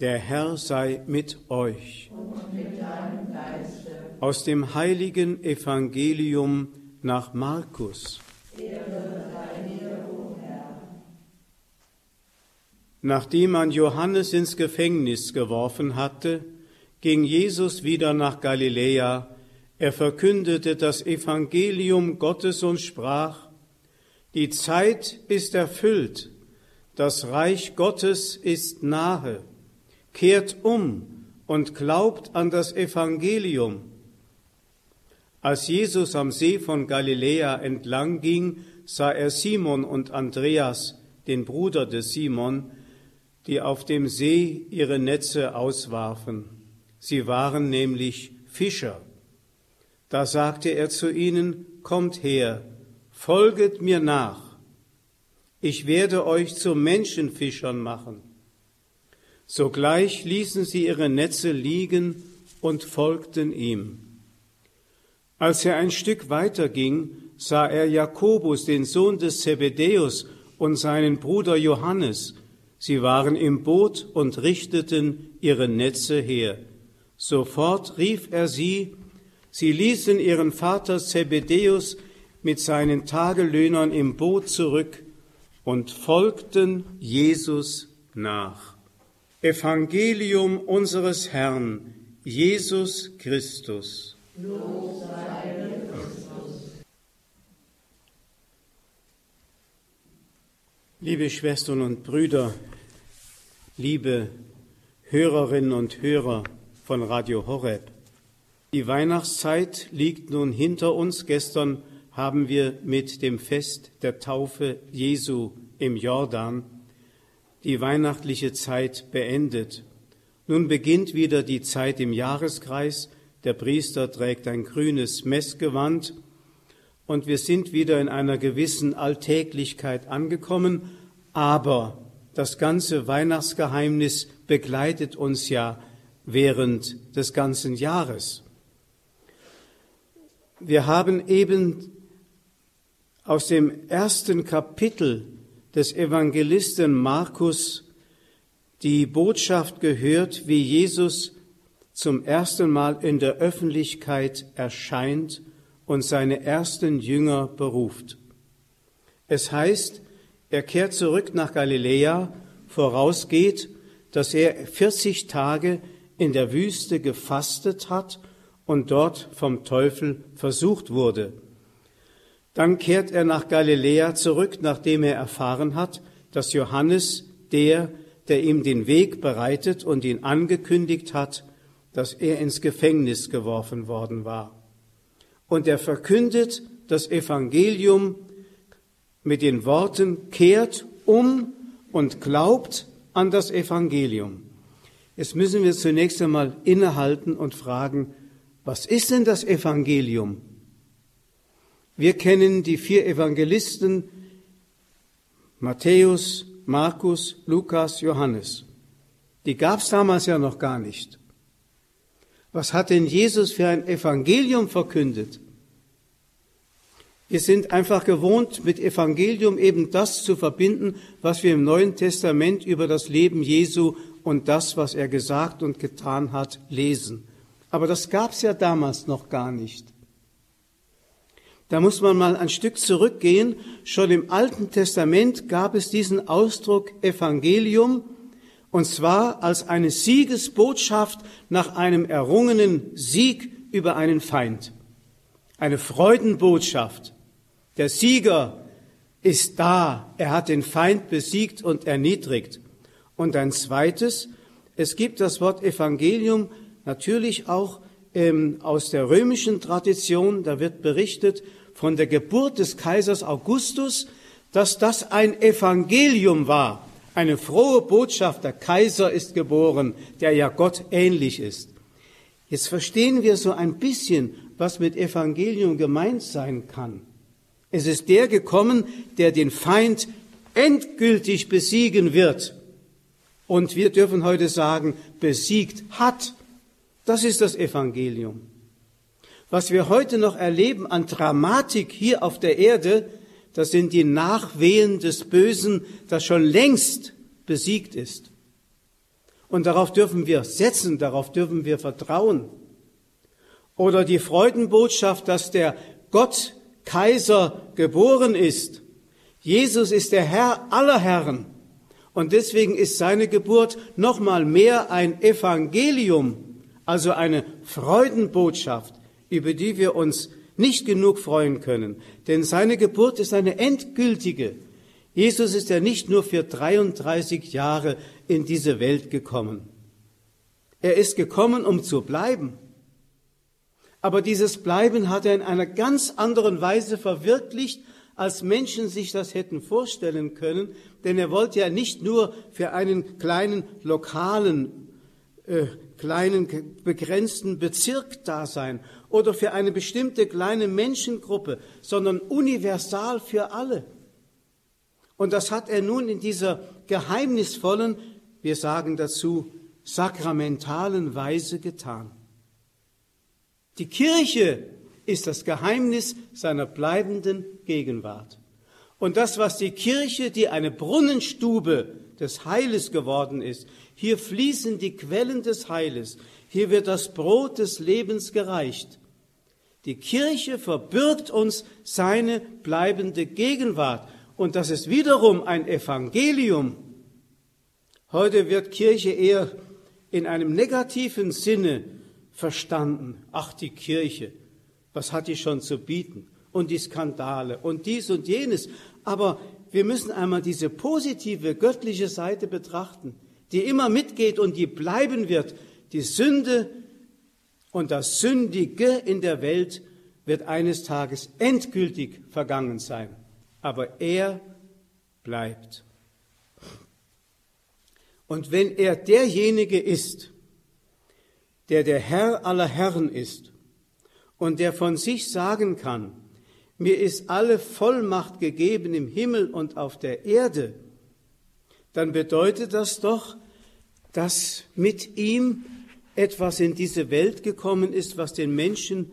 Der Herr sei mit euch. Aus dem heiligen Evangelium nach Markus. Nachdem man Johannes ins Gefängnis geworfen hatte, ging Jesus wieder nach Galiläa. Er verkündete das Evangelium Gottes und sprach, Die Zeit ist erfüllt, das Reich Gottes ist nahe kehrt um und glaubt an das Evangelium. Als Jesus am See von Galiläa entlang ging, sah er Simon und Andreas, den Bruder des Simon, die auf dem See ihre Netze auswarfen. Sie waren nämlich Fischer. Da sagte er zu ihnen, Kommt her, folget mir nach, ich werde euch zu Menschenfischern machen. Sogleich ließen sie ihre Netze liegen und folgten ihm. Als er ein Stück weiter ging, sah er Jakobus, den Sohn des Zebedäus, und seinen Bruder Johannes. Sie waren im Boot und richteten ihre Netze her. Sofort rief er sie, sie ließen ihren Vater Zebedäus mit seinen Tagelöhnern im Boot zurück und folgten Jesus nach. Evangelium unseres Herrn, Jesus Christus. Liebe Schwestern und Brüder, liebe Hörerinnen und Hörer von Radio Horeb, die Weihnachtszeit liegt nun hinter uns. Gestern haben wir mit dem Fest der Taufe Jesu im Jordan die weihnachtliche Zeit beendet. Nun beginnt wieder die Zeit im Jahreskreis. Der Priester trägt ein grünes Messgewand und wir sind wieder in einer gewissen Alltäglichkeit angekommen, aber das ganze Weihnachtsgeheimnis begleitet uns ja während des ganzen Jahres. Wir haben eben aus dem ersten Kapitel des Evangelisten Markus die Botschaft gehört, wie Jesus zum ersten Mal in der Öffentlichkeit erscheint und seine ersten Jünger beruft. Es heißt, er kehrt zurück nach Galiläa, vorausgeht, dass er 40 Tage in der Wüste gefastet hat und dort vom Teufel versucht wurde. Dann kehrt er nach Galiläa zurück, nachdem er erfahren hat, dass Johannes, der, der ihm den Weg bereitet und ihn angekündigt hat, dass er ins Gefängnis geworfen worden war. Und er verkündet das Evangelium mit den Worten, kehrt um und glaubt an das Evangelium. Jetzt müssen wir zunächst einmal innehalten und fragen, was ist denn das Evangelium? Wir kennen die vier Evangelisten Matthäus, Markus, Lukas, Johannes. Die gab es damals ja noch gar nicht. Was hat denn Jesus für ein Evangelium verkündet? Wir sind einfach gewohnt, mit Evangelium eben das zu verbinden, was wir im Neuen Testament über das Leben Jesu und das, was er gesagt und getan hat, lesen. Aber das gab es ja damals noch gar nicht. Da muss man mal ein Stück zurückgehen. Schon im Alten Testament gab es diesen Ausdruck Evangelium, und zwar als eine Siegesbotschaft nach einem errungenen Sieg über einen Feind. Eine Freudenbotschaft. Der Sieger ist da. Er hat den Feind besiegt und erniedrigt. Und ein zweites, es gibt das Wort Evangelium natürlich auch ähm, aus der römischen Tradition. Da wird berichtet von der Geburt des Kaisers Augustus, dass das ein Evangelium war, eine frohe Botschaft, der Kaiser ist geboren, der ja Gott ähnlich ist. Jetzt verstehen wir so ein bisschen, was mit Evangelium gemeint sein kann. Es ist der gekommen, der den Feind endgültig besiegen wird. Und wir dürfen heute sagen, besiegt hat. Das ist das Evangelium. Was wir heute noch erleben an Dramatik hier auf der Erde, das sind die Nachwehen des Bösen, das schon längst besiegt ist. Und darauf dürfen wir setzen, darauf dürfen wir vertrauen. Oder die Freudenbotschaft, dass der Gott Kaiser geboren ist. Jesus ist der Herr aller Herren. Und deswegen ist seine Geburt nochmal mehr ein Evangelium, also eine Freudenbotschaft, über die wir uns nicht genug freuen können. Denn seine Geburt ist eine endgültige. Jesus ist ja nicht nur für 33 Jahre in diese Welt gekommen. Er ist gekommen, um zu bleiben. Aber dieses Bleiben hat er in einer ganz anderen Weise verwirklicht, als Menschen sich das hätten vorstellen können, denn er wollte ja nicht nur für einen kleinen lokalen, äh, kleinen begrenzten Bezirk da sein oder für eine bestimmte kleine Menschengruppe, sondern universal für alle. Und das hat er nun in dieser geheimnisvollen, wir sagen dazu, sakramentalen Weise getan. Die Kirche ist das Geheimnis seiner bleibenden Gegenwart. Und das, was die Kirche, die eine Brunnenstube des Heiles geworden ist, hier fließen die Quellen des Heiles, hier wird das Brot des Lebens gereicht. Die Kirche verbirgt uns seine bleibende Gegenwart. Und das ist wiederum ein Evangelium. Heute wird Kirche eher in einem negativen Sinne verstanden. Ach, die Kirche, was hat die schon zu bieten? Und die Skandale und dies und jenes. Aber wir müssen einmal diese positive göttliche Seite betrachten, die immer mitgeht und die bleiben wird. Die Sünde und das Sündige in der Welt wird eines Tages endgültig vergangen sein. Aber er bleibt. Und wenn er derjenige ist, der der Herr aller Herren ist und der von sich sagen kann, mir ist alle Vollmacht gegeben im Himmel und auf der Erde, dann bedeutet das doch, dass mit ihm etwas in diese Welt gekommen ist, was den Menschen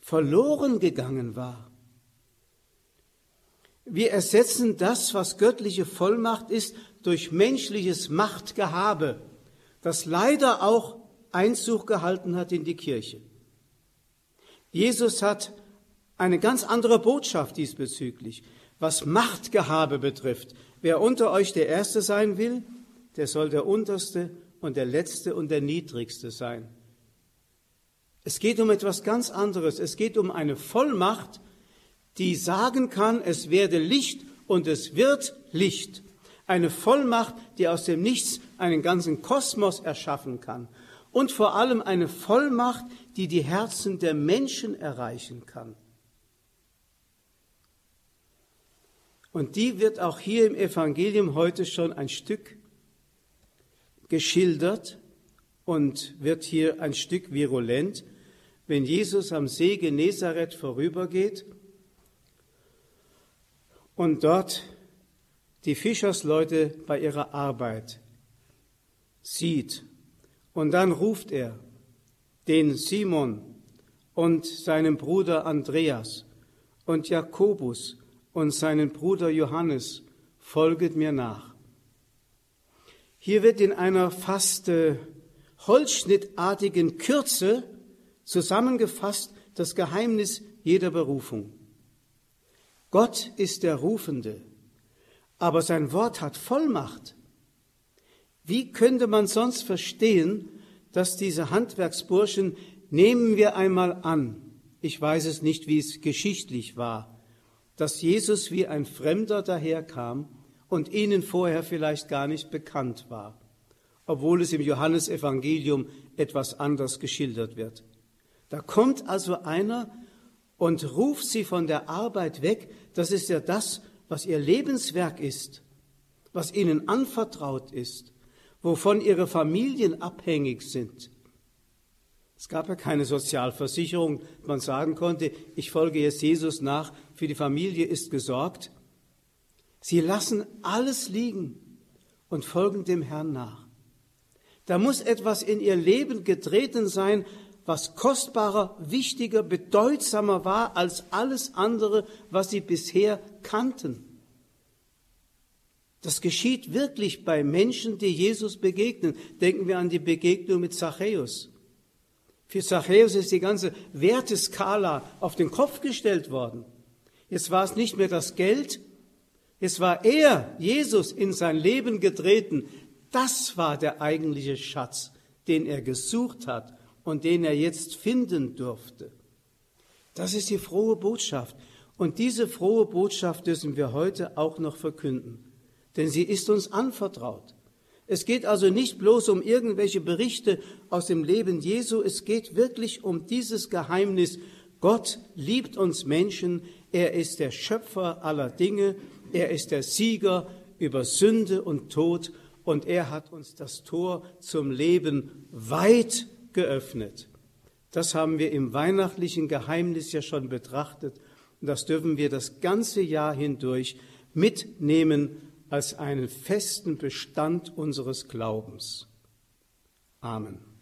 verloren gegangen war. Wir ersetzen das, was göttliche Vollmacht ist, durch menschliches Machtgehabe, das leider auch Einzug gehalten hat in die Kirche. Jesus hat eine ganz andere Botschaft diesbezüglich, was Machtgehabe betrifft. Wer unter euch der Erste sein will, der soll der Unterste und der Letzte und der Niedrigste sein. Es geht um etwas ganz anderes. Es geht um eine Vollmacht, die sagen kann, es werde Licht und es wird Licht. Eine Vollmacht, die aus dem Nichts einen ganzen Kosmos erschaffen kann und vor allem eine Vollmacht, die die Herzen der Menschen erreichen kann. Und die wird auch hier im Evangelium heute schon ein Stück geschildert und wird hier ein Stück virulent, wenn Jesus am See Genezareth vorübergeht und dort die Fischersleute bei ihrer Arbeit sieht und dann ruft er den Simon und seinen Bruder Andreas und Jakobus und seinen Bruder Johannes, folget mir nach. Hier wird in einer fast äh, holzschnittartigen Kürze zusammengefasst das Geheimnis jeder Berufung. Gott ist der Rufende, aber sein Wort hat Vollmacht. Wie könnte man sonst verstehen, dass diese Handwerksburschen, nehmen wir einmal an, ich weiß es nicht, wie es geschichtlich war, dass Jesus wie ein Fremder daherkam und ihnen vorher vielleicht gar nicht bekannt war, obwohl es im Johannesevangelium etwas anders geschildert wird. Da kommt also einer und ruft sie von der Arbeit weg. Das ist ja das, was ihr Lebenswerk ist, was ihnen anvertraut ist wovon ihre Familien abhängig sind. Es gab ja keine Sozialversicherung, man sagen konnte, ich folge jetzt Jesus nach, für die Familie ist gesorgt. Sie lassen alles liegen und folgen dem Herrn nach. Da muss etwas in ihr Leben getreten sein, was kostbarer, wichtiger, bedeutsamer war als alles andere, was sie bisher kannten. Das geschieht wirklich bei Menschen, die Jesus begegnen. Denken wir an die Begegnung mit Zachäus. Für Zachäus ist die ganze Werteskala auf den Kopf gestellt worden. Jetzt war es nicht mehr das Geld, es war er, Jesus, in sein Leben getreten. Das war der eigentliche Schatz, den er gesucht hat und den er jetzt finden durfte. Das ist die frohe Botschaft. Und diese frohe Botschaft dürfen wir heute auch noch verkünden, denn sie ist uns anvertraut. Es geht also nicht bloß um irgendwelche Berichte aus dem Leben Jesu, es geht wirklich um dieses Geheimnis. Gott liebt uns Menschen, er ist der Schöpfer aller Dinge, er ist der Sieger über Sünde und Tod. Und er hat uns das Tor zum Leben weit geöffnet. Das haben wir im weihnachtlichen Geheimnis ja schon betrachtet. Und das dürfen wir das ganze Jahr hindurch mitnehmen als einen festen Bestand unseres Glaubens. Amen.